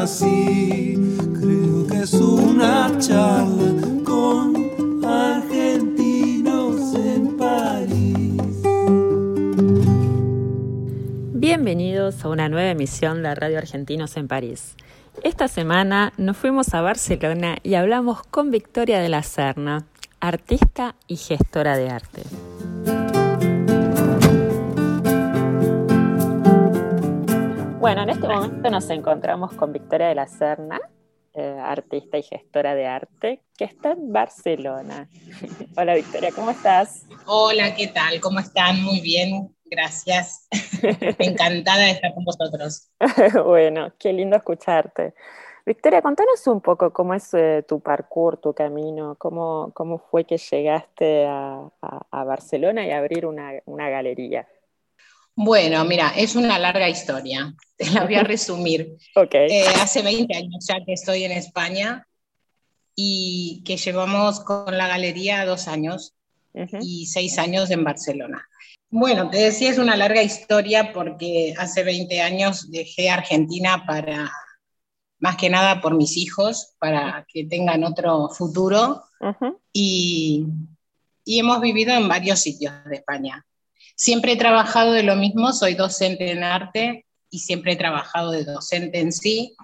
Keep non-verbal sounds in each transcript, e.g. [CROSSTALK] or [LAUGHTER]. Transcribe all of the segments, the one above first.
nací. Creo que es una charla con argentinos en París. Bienvenidos a una nueva emisión de Radio Argentinos en París. Esta semana nos fuimos a Barcelona y hablamos con Victoria de la Serna, artista y gestora de arte. Bueno, en este momento nos encontramos con Victoria de la Serna, eh, artista y gestora de arte, que está en Barcelona. [LAUGHS] Hola Victoria, ¿cómo estás? Hola, ¿qué tal? ¿Cómo están? Muy bien, gracias. [LAUGHS] Encantada de estar con vosotros. [LAUGHS] bueno, qué lindo escucharte. Victoria, contanos un poco cómo es eh, tu parkour, tu camino, cómo, cómo fue que llegaste a, a- a Barcelona y a abrir una, una galería. Bueno, mira, es una larga historia. Te la voy a resumir. [LAUGHS] Ok, Eh, hace 20 años ya que estoy en España y que llevamos con la galería dos años y seis años en Barcelona. Bueno, te decía, es una larga historia porque hace 20 años dejé Argentina para, más que nada por mis hijos, para que tengan otro futuro. y, y hemos vivido en varios sitios de España. Siempre he trabajado de lo mismo, soy docente en arte y siempre he trabajado de docente en sí,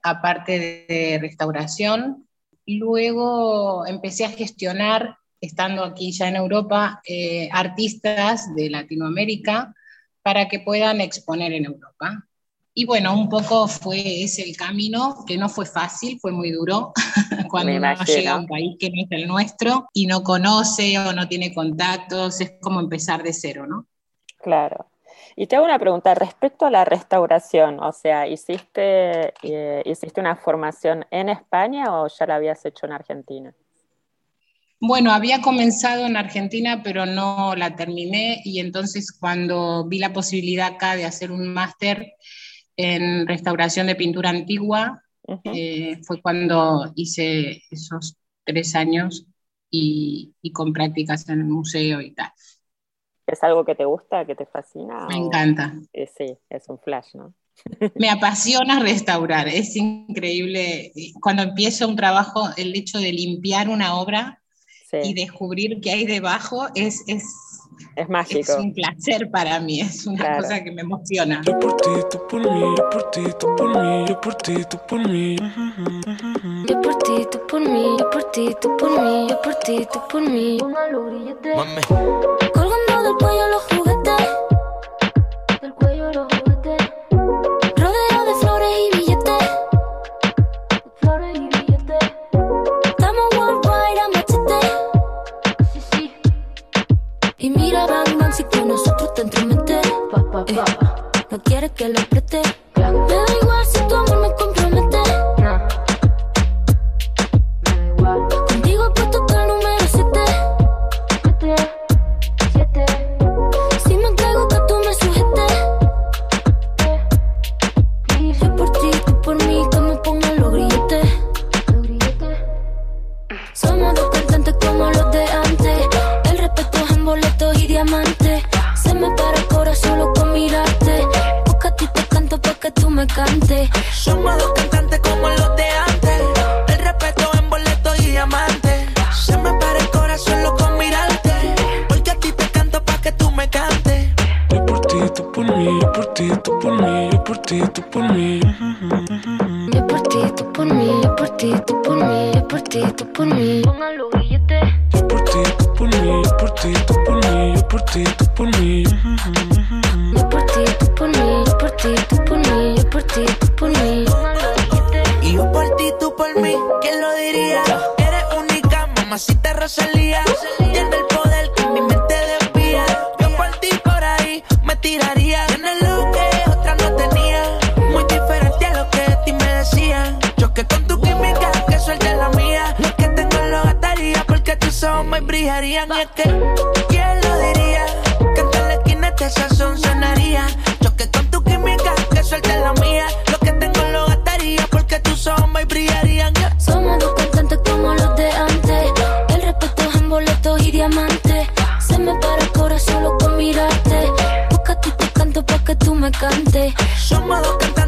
aparte de restauración. Luego empecé a gestionar, estando aquí ya en Europa, eh, artistas de Latinoamérica para que puedan exponer en Europa. Y bueno, un poco fue ese el camino, que no fue fácil, fue muy duro [LAUGHS] cuando uno llega a un país que no es el nuestro y no conoce o no tiene contactos, es como empezar de cero, ¿no? claro. Y te hago una pregunta respecto a la restauración, o sea, ¿hiciste, eh, ¿hiciste una formación en España o ya la habías hecho en Argentina? Bueno, había comenzado en Argentina, pero no la terminé y entonces cuando vi la posibilidad acá de hacer un máster en restauración de pintura antigua, Ujú, eh, fue cuando hice esos tres años y, y con prácticas en el museo y tal. ¿Es algo que te gusta, que te fascina? Me o- encanta. Eh, sí, es un flash, ¿no? Me [LAUGHS] apasiona restaurar, es increíble. Cuando empiezo un trabajo, el hecho de limpiar una obra y Sí, descubrir qué hay debajo es, es, es es mágico. un placer para mí, es una Claro. cosa que me emociona. Yo por ti, tú por mí, yo por ti, tú por mí, yo por ti, tú por mí. Yo por ti, tú por mí, yo por ti, tú por mí, yo por ti, tú por mí. Mami. Colgando del cuello los Y mira, bang, si con nosotros te entromete. Pa. No quieres que lo apriete. Ti, tú por mí, yo por ti, tú por mí. Yo por ti, tú por mí, yo por ti, tú por mí, yo por ti, tú por mí. Pongan los billetes. Y por mí, ¿quién lo diría? Eres única, mamacita Rosalía. Tiene brillarían. Y es que, ¿quién lo diría? Que en la esquina este sazón sonaría. Choque con tu química, que suelte la mía. Lo que tengo lo gastaría porque tus ojos me brillarían. Yeah. Somos dos cantantes como los de antes. El respeto es en boletos y diamantes. Se me para el corazón solo con mirarte. Busca te canto pa' que tú me cantes. Somos dos cantantes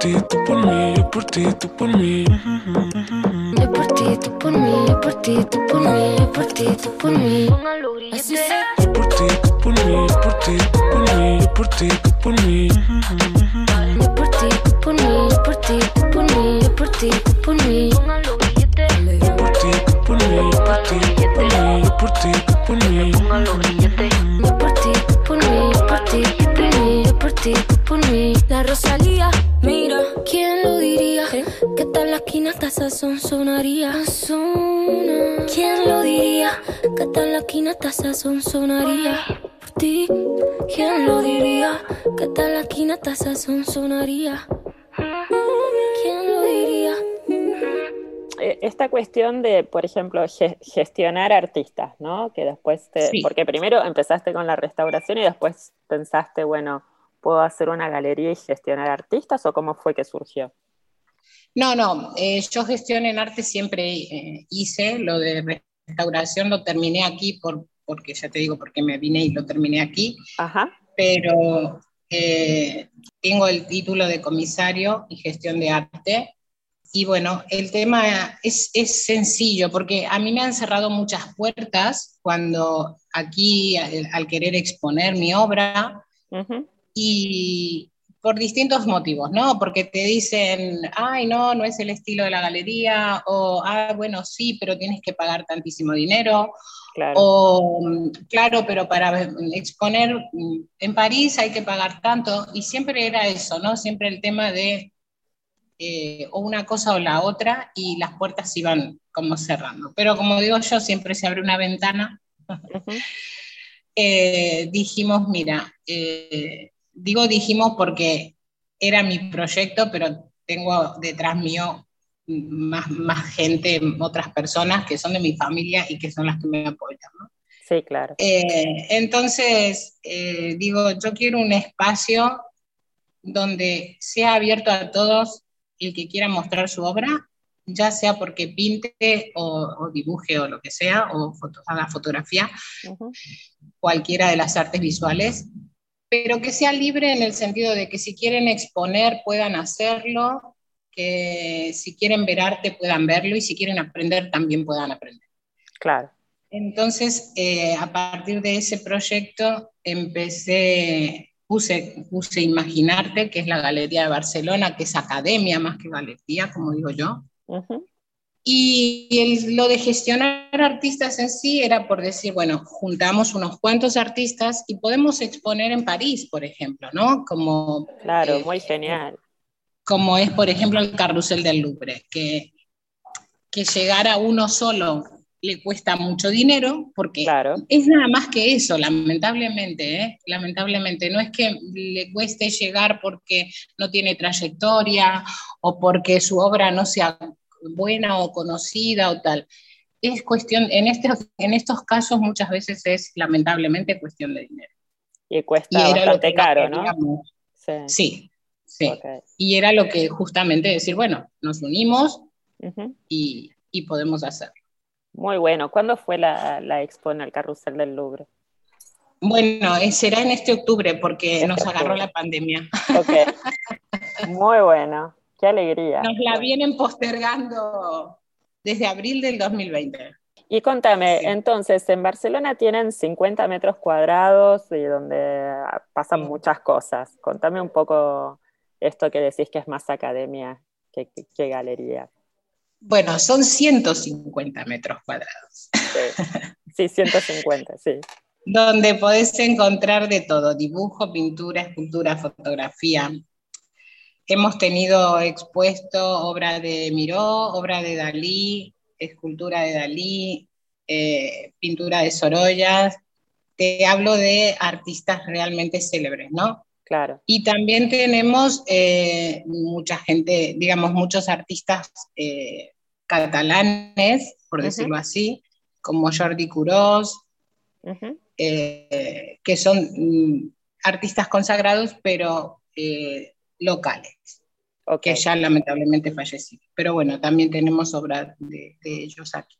ti, tú por mí, yo por ti, tú por mí. Yo por ti, tú por mí, yo por ti, tú por mí, yo por ti, tú por mí. Así sé. Yo por ti, tú por mí, yo por ti, tú por mí, yo por ti, tú por mí. Yo por ti, tú por mí, yo por ti, tú por mí, yo por ti, tú por mí. Hasta sazón sonaría. Por ti, ¿quién lo diría? Que tal la sonaría. ¿Quién lo diría? Eh, Esta cuestión de, por ejemplo, ge- gestionar artistas, ¿no? Que después te, Sí. porque primero empezaste con la restauración y después pensaste, bueno, ¿puedo hacer una galería y gestionar artistas o cómo fue que surgió? No, no, eh, yo gestión en arte siempre eh, hice, lo de restauración lo terminé aquí por, porque ya te digo, porque me vine y lo terminé aquí, Ajá, pero eh, tengo el título de comisario y gestión de arte. Y bueno, el tema es, es sencillo, porque a mí me han cerrado muchas puertas cuando aquí, al, al querer exponer mi obra, ujú, y por distintos motivos, ¿no? Porque te dicen, ay, no, no es el estilo de la galería, o, ah, bueno, sí, pero tienes que pagar tantísimo dinero, claro, o, claro, pero para exponer en París hay que pagar tanto, y siempre era eso, ¿no? Siempre el tema de eh, o una cosa o la otra, y las puertas se iban como cerrando. Pero como digo yo, siempre se abre una ventana eh, dijimos, mira, eh, digo dijimos porque era mi proyecto, pero tengo detrás mío más, más gente, otras personas que son de mi familia y que son las que me apoyan. ¿no? sí, claro, Eh, entonces, eh, digo, yo quiero un espacio donde sea abierto a todos el que quiera mostrar su obra, ya sea porque pinte o, o dibuje o lo que sea, o foto- haga fotografía, ujú, cualquiera de las artes visuales, pero que sea libre en el sentido de que si quieren exponer puedan hacerlo, que si quieren ver arte puedan verlo y si quieren aprender también puedan aprender. claro, Entonces, eh, a partir de ese proyecto empecé, puse, puse Imaginarte, que es la Galería de Barcelona, que es academia más que galería, como digo yo. ujú, Y el- lo de gestionar artistas en sí era por decir, bueno, juntamos unos cuantos artistas y podemos exponer en París, por ejemplo, ¿no? Como, claro, eh, muy genial, como es, por ejemplo, el carrusel del Louvre, que, que llegar a uno solo le cuesta mucho dinero, porque claro, es nada más que eso, lamentablemente, ¿eh? lamentablemente. No es que le cueste llegar porque no tiene trayectoria o porque su obra no sea buena o conocida o tal. Es cuestión, en estos, en estos casos muchas veces es lamentablemente cuestión de dinero. y cuesta Y era lo bastante que caro, ¿no? Sí, Sí, Y era lo que justamente decir, bueno, nos unimos y, y podemos hacerlo. Muy bueno, ¿cuándo fue la, la expo en el Carrusel del Louvre? Bueno, eh, será en este octubre porque Este nos agarró la pandemia. Ok, [LAUGHS] muy bueno, qué alegría. Nos la vienen postergando desde abril del 2020. Y contame, Sí. entonces, en Barcelona tienen 50 metros cuadrados y donde pasan Sí. muchas cosas. Contame un poco esto que decís que es más academia que, que- que galería. Bueno, son 150 metros cuadrados. Sí. Sí, 150, sí. donde podés encontrar de todo, dibujo, pintura, escultura, fotografía. Hemos tenido expuesto obra de Miró, obra de Dalí, escultura de Dalí, eh, pintura de Sorolla. Te hablo de artistas realmente célebres, ¿no? Claro. Y también tenemos eh, mucha gente, digamos, muchos artistas eh, catalanes, por decirlo así, como Jordi Curós, eh, que son mm, artistas consagrados, pero eh, locales, que ya lamentablemente fallecieron. Pero bueno, también tenemos obras de, de ellos aquí.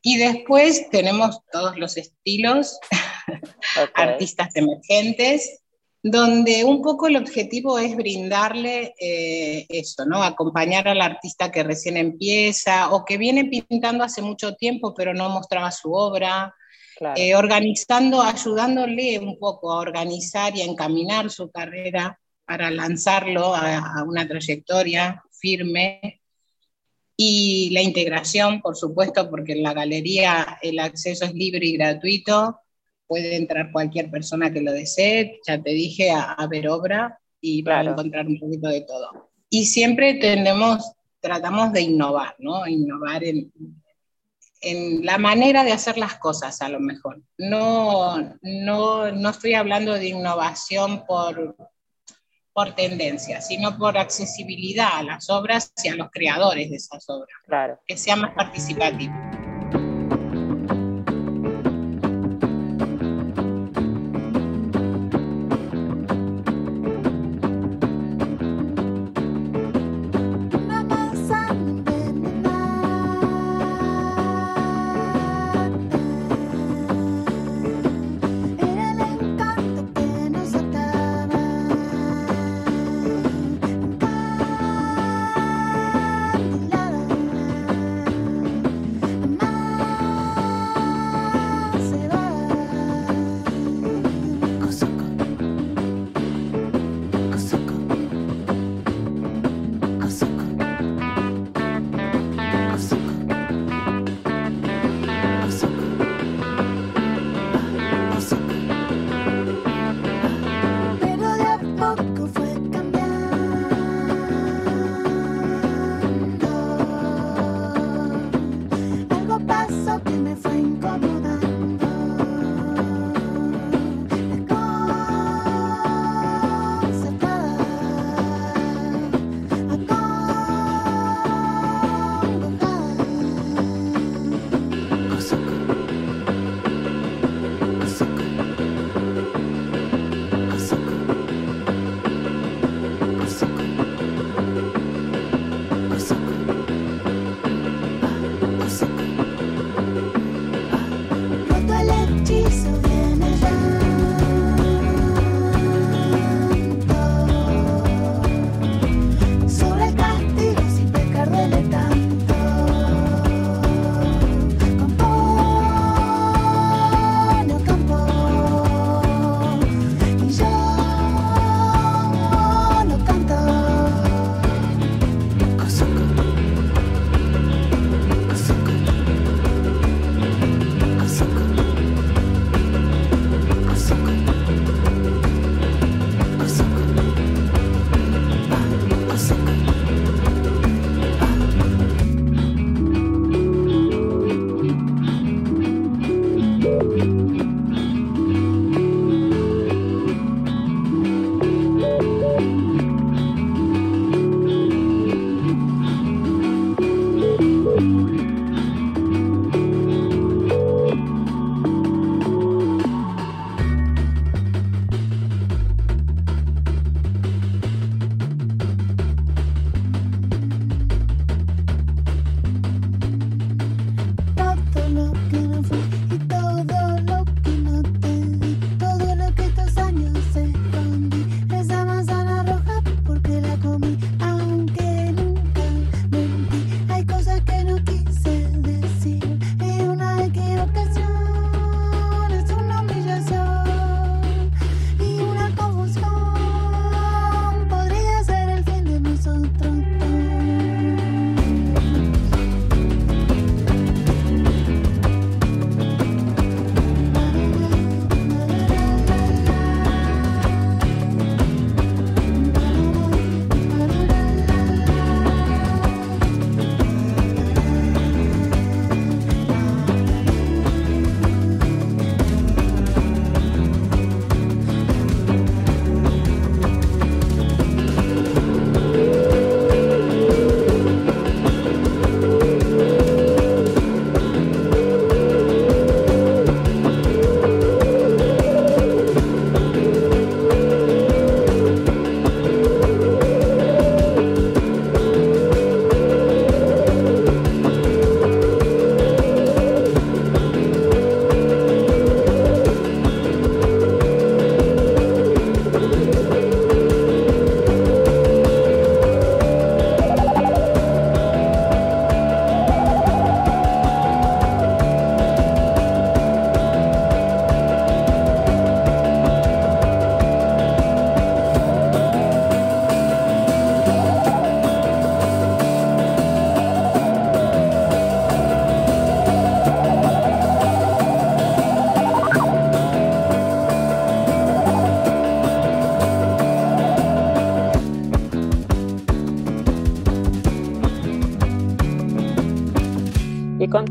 Y después tenemos todos los estilos, [LAUGHS] artistas emergentes, donde un poco el objetivo es brindarle eh, eso, ¿no? Acompañar al artista que recién empieza o que viene pintando hace mucho tiempo pero no mostraba su obra, Claro. eh, organizando, ayudándole un poco a organizar y a encaminar su carrera para lanzarlo a, a una trayectoria firme. Y la integración, por supuesto, porque en la galería el acceso es libre y gratuito, puede entrar cualquier persona que lo desee, ya te dije, a, a ver obra y para Claro. encontrar un poquito de todo. Y siempre tenemos, tratamos de innovar, ¿no? Innovar en, en la manera de hacer las cosas, a lo mejor. No, no, no estoy hablando de innovación por, por tendencia, sino por accesibilidad a las obras y a los creadores de esas obras, Claro. que sea más participativo.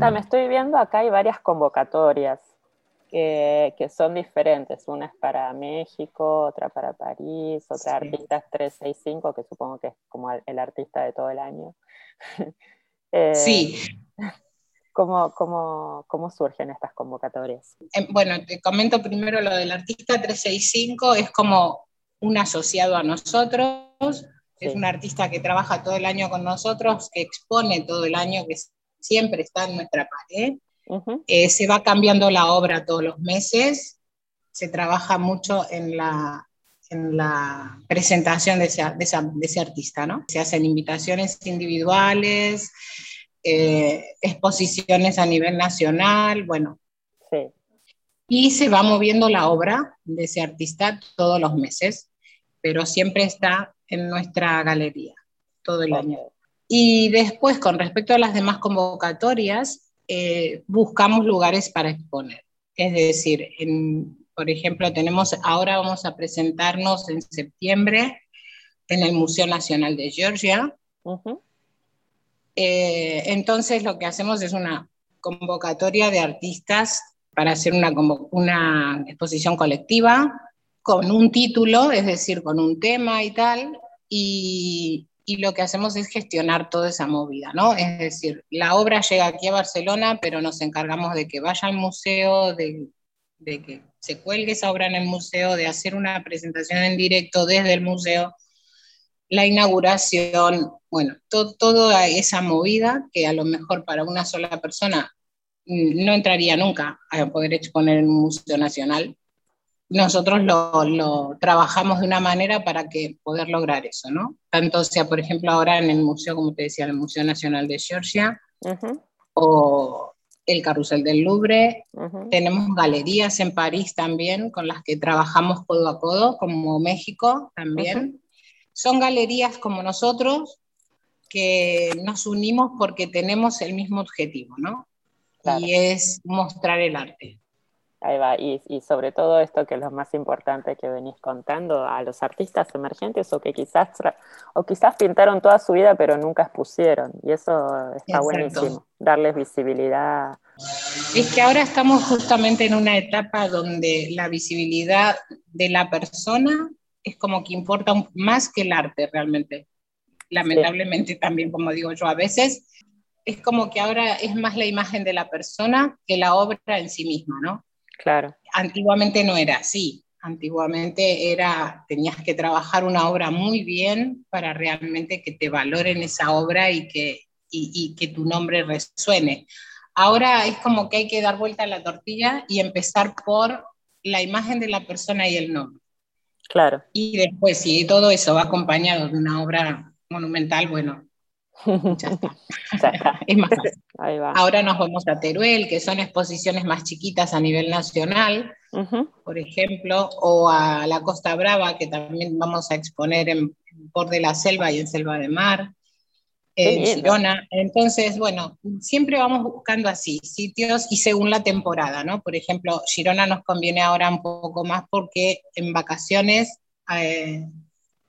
Contame, estoy viendo acá hay varias convocatorias que, que son diferentes. Una es para México, otra para París, otra Sí. Artistas 365, que supongo que es como el, artista de todo el año. [LAUGHS] Eh, Sí, ¿cómo, cómo, cómo surgen estas convocatorias? Em, Bueno, te comento primero lo del artista 365, es como un asociado a nosotros, es un artista que trabaja todo el año con nosotros, que expone todo el año, que siempre está en nuestra pared. Ujú, Eh, se va cambiando la obra todos los meses, se trabaja mucho en la, en la presentación de ese, de esa- de ese artista, ¿no? Se hacen invitaciones individuales, eh, exposiciones a nivel nacional, bueno, Sí, y se va moviendo la obra de ese artista todos los meses, pero siempre está en nuestra galería todo el año. Y después, con respecto a las demás convocatorias, eh, buscamos lugares para exponer. Es decir, en- por ejemplo, tenemos, ahora vamos a presentarnos en septiembre en el Museo Nacional de Georgia. Ujú, Eh, entonces, lo que hacemos es una convocatoria de artistas para hacer una, una exposición colectiva con un título, es decir, con un tema y tal, y, y lo que hacemos es gestionar toda esa movida, ¿no? Es decir, la obra llega aquí a Barcelona, pero nos encargamos de que vaya al museo, de, que se cuelgue esa obra en el museo, de hacer una presentación en directo desde el museo, la inauguración, bueno, to- toda esa movida que a lo mejor para una sola persona mm, no entraría nunca a poder exponer en un museo nacional. Nosotros lo, lo trabajamos de una manera para que poder lograr eso, ¿no? Tanto sea, por ejemplo, ahora en el museo, como te decía, el Museo Nacional de Georgia ujú, o el Carrusel del Louvre, ujú. tenemos galerías en París también con las que trabajamos codo a codo, como México también. Son galerías como nosotros que nos unimos porque tenemos el mismo objetivo, ¿no? Claro. Y es mostrar el arte. Ahí va, y, y sobre todo esto que es lo más importante que venís contando a los artistas emergentes o que quizás o quizás pintaron toda su vida pero nunca expusieron y eso está Exacto. buenísimo, darles visibilidad. Es que ahora estamos justamente en una etapa donde la visibilidad de la persona es como que importa más que el arte realmente. Lamentablemente también, como digo yo, a veces es como que ahora es más la imagen de la persona que la obra en sí misma, ¿no? Claro, Antiguamente no era así. Antiguamente era, tenías que trabajar una obra muy bien para realmente que te valoren esa obra y que, y, y que tu nombre resuene. Ahora es como que hay que dar vuelta a la tortilla y empezar por la imagen de la persona y el nombre. claro. Y después, si todo eso va acompañado de una obra monumental, bueno, ya está. Ya está. Es más fácil. [LAUGHS] Ahí va. Ahora nos vamos a Teruel, que son exposiciones más chiquitas a nivel nacional, por ejemplo, o a la Costa Brava, que también vamos a exponer en Por de la Selva y en Selva de Mar, en. Girona. Entonces, bueno, siempre vamos buscando así sitios y según la temporada, ¿no? Por ejemplo, Girona nos conviene ahora un poco más porque en vacaciones, eh,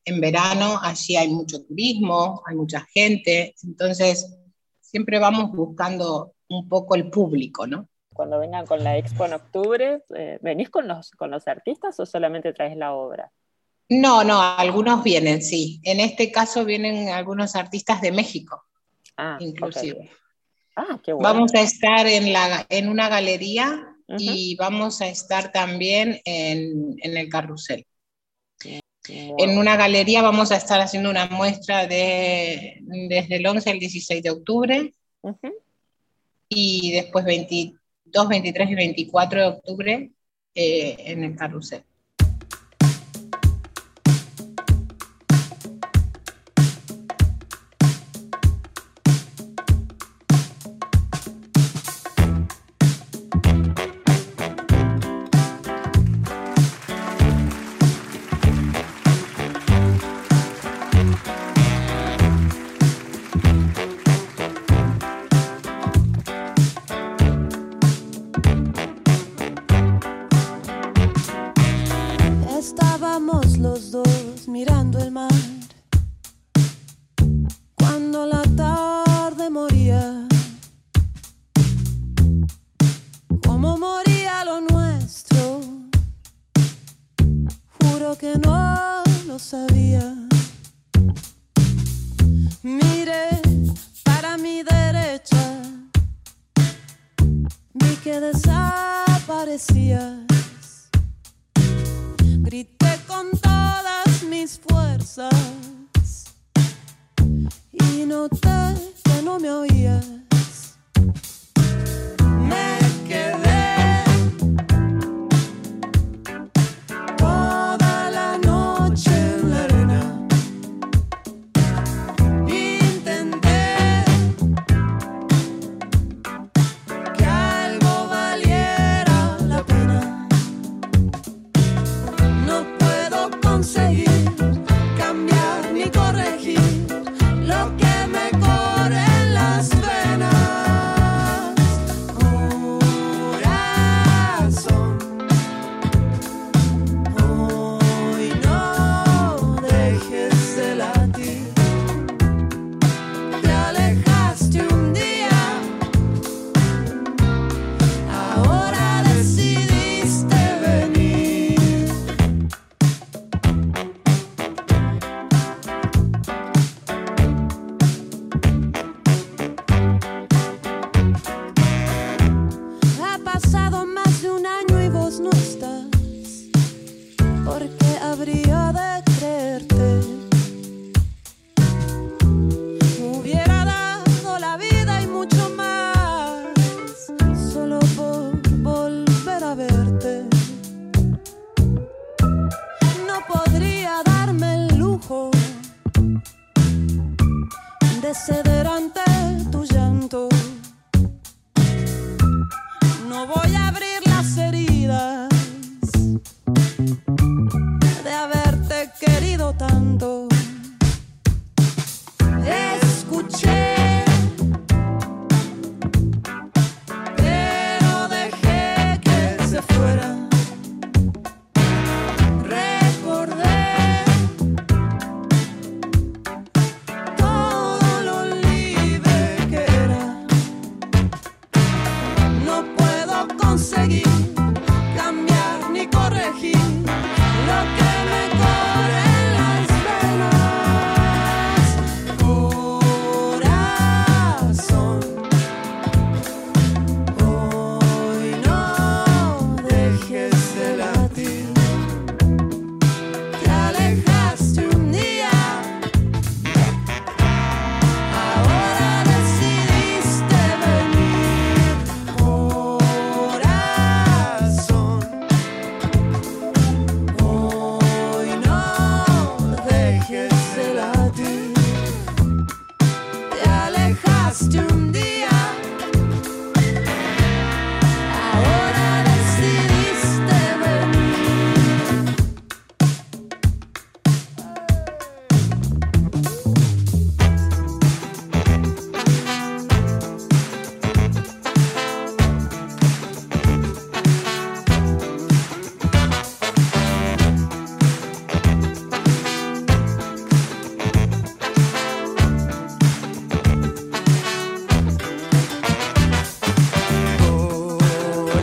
en verano, allí hay mucho turismo, hay mucha gente, entonces siempre vamos buscando un poco el público, ¿no? Cuando vengan con la expo en octubre, eh, ¿venís con los, con los artistas o solamente traes la obra? No, no, algunos vienen, sí. En este caso vienen algunos artistas de México, Ah, inclusive. Ah, qué bueno. Vamos a estar en, la, en una galería Ujú. y vamos a estar también en, en el carrusel. En una galería vamos a estar haciendo una muestra de, desde el 11 al 16 de octubre Ujú. y después 22, 23 y 24 de octubre eh, en el carrusel.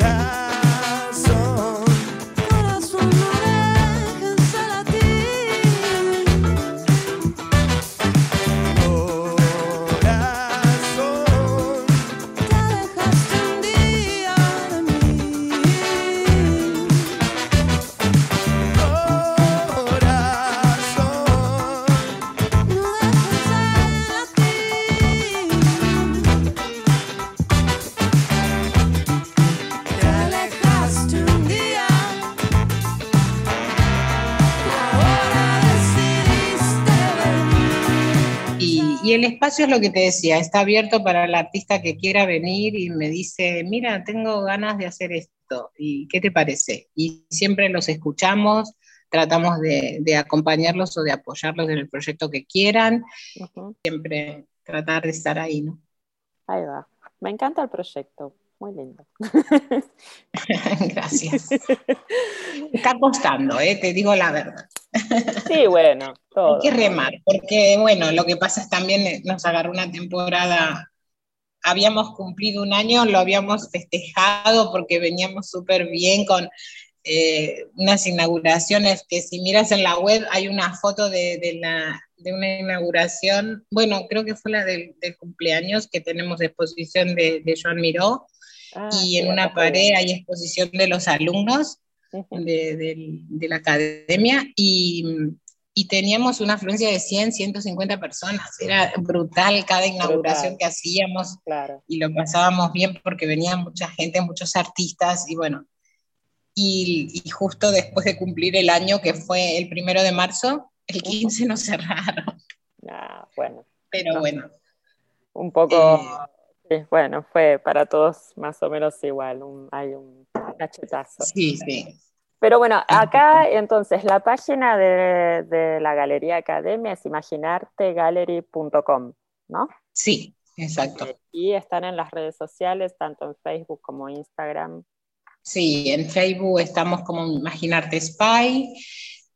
Yeah. espacio es lo que te decía, está abierto para el artista que quiera venir y me dice, mira, tengo ganas de hacer esto, ¿y qué te parece? Y siempre los escuchamos, tratamos de, acompañarlos o de apoyarlos en el proyecto que quieran, siempre tratar de estar ahí, ¿no? Ahí va, me encanta el proyecto, muy lindo. [LAUGHS] Gracias. Está costando, ¿eh? te digo la verdad. Sí, bueno, todo. Hay que remar, porque bueno, lo que pasa es también eh, nos agarró una temporada, habíamos cumplido un año, lo habíamos festejado porque veníamos súper bien con eh, unas inauguraciones que si miras en la web hay una foto de, de, la, de una inauguración, bueno, creo que fue la del, cumpleaños que tenemos de exposición de, de Joan Miró. Ah, y en una pared hay exposición de los alumnos de, del- de la academia y, y teníamos una afluencia de 100, 150 personas. Era brutal cada inauguración Brutal. que hacíamos Claro. y lo pasábamos bien porque venía mucha gente, muchos artistas y bueno. Y, y justo después de cumplir el año, que fue el primero de marzo, el 15 nos [LAUGHS] cerraron. Ah, bueno, Pero No. bueno, un poco, Eh. Bueno, fue para todos más o menos igual, un- hay un cachetazo. sí, sí. Pero bueno, acá entonces la página de, de la Galería Academia es imaginartegallery.com, ¿no? Sí, exacto. Y están en las redes sociales, tanto en Facebook como Instagram. Sí, en Facebook estamos como Imaginarte Spy,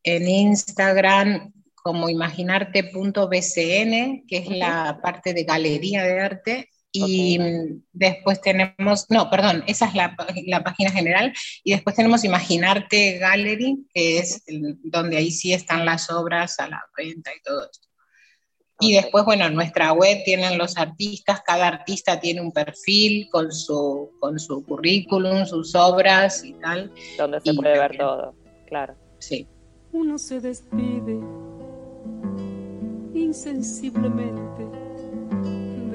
en Instagram como imaginarte.bcn, que es la parte de galería de arte, y mm, después tenemos, no, perdón, esa es la, la página general, y después tenemos Imaginarte Gallery, que es el- donde ahí sí están las obras a la venta y todo esto. Y después, bueno, en nuestra web tienen los artistas, cada artista tiene un perfil con su, con su currículum, sus obras y tal. Donde se Y puede ver todo, claro. Sí. Uno se despide insensiblemente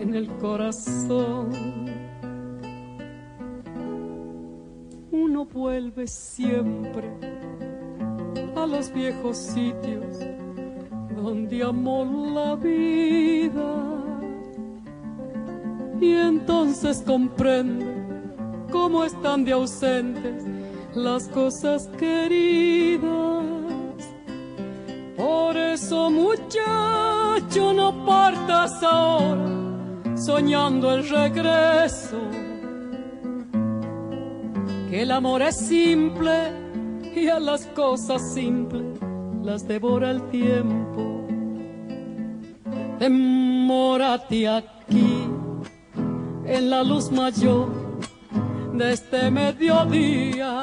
en el corazón. Uno vuelve siempre a los viejos sitios donde amó la vida y entonces comprende cómo están de ausentes las cosas queridas. Por eso, muchacho, no partas ahora soñando el regreso. Que el amor es simple y a las cosas simples las devora el tiempo. Demórate aquí en la luz mayor de este mediodía,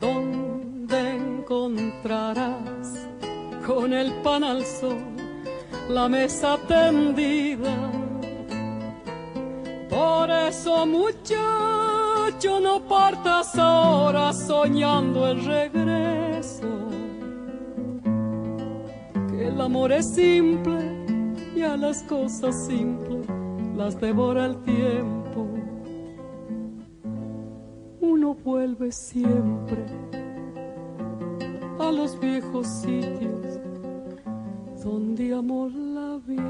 donde encontrarás con el pan al sol la mesa tendida. Por eso, muchacho, no partas ahora soñando el regreso. Que el amor es simple y a las cosas simples las devora el tiempo. Uno vuelve siempre a los viejos sitios donde amó la vida.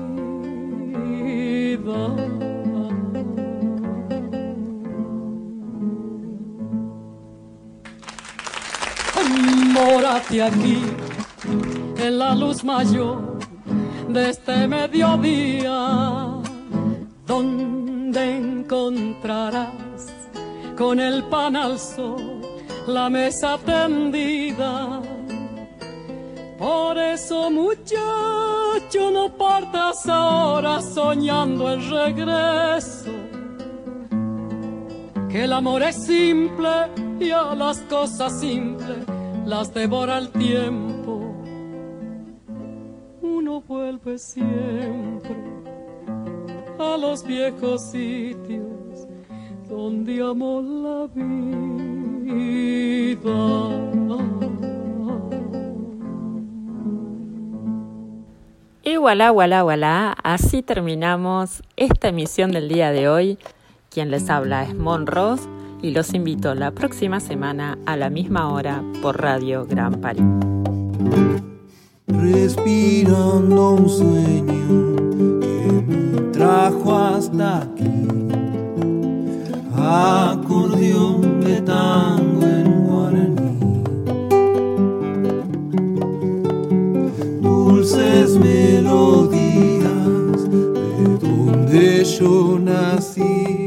Mórate aquí en la luz mayor de este mediodía, donde encontrarás con el pan al sol la mesa tendida. Por eso, muchacho, no partas ahora soñando el regreso. Que el amor es simple y a las cosas simples las devora el tiempo. Uno vuelve siempre a los viejos sitios donde amó la vida. Y voilà, voilà, voilà, así terminamos esta emisión del día de hoy. Quien les habla es Mon Ross y los invito la próxima semana a la misma hora por Radio Gran París. Respirando un sueño que me trajo hasta aquí, acordeón de tango en guaraní, dulces melodías de donde yo nací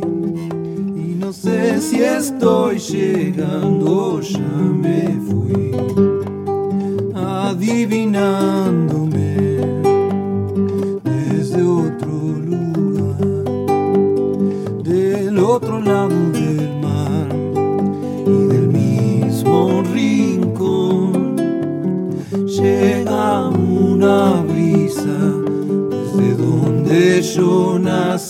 sé si estoy llegando, ya me fui adivinándome desde otro lugar, del otro lado del mar y del mismo rincón llega una brisa desde donde yo nací.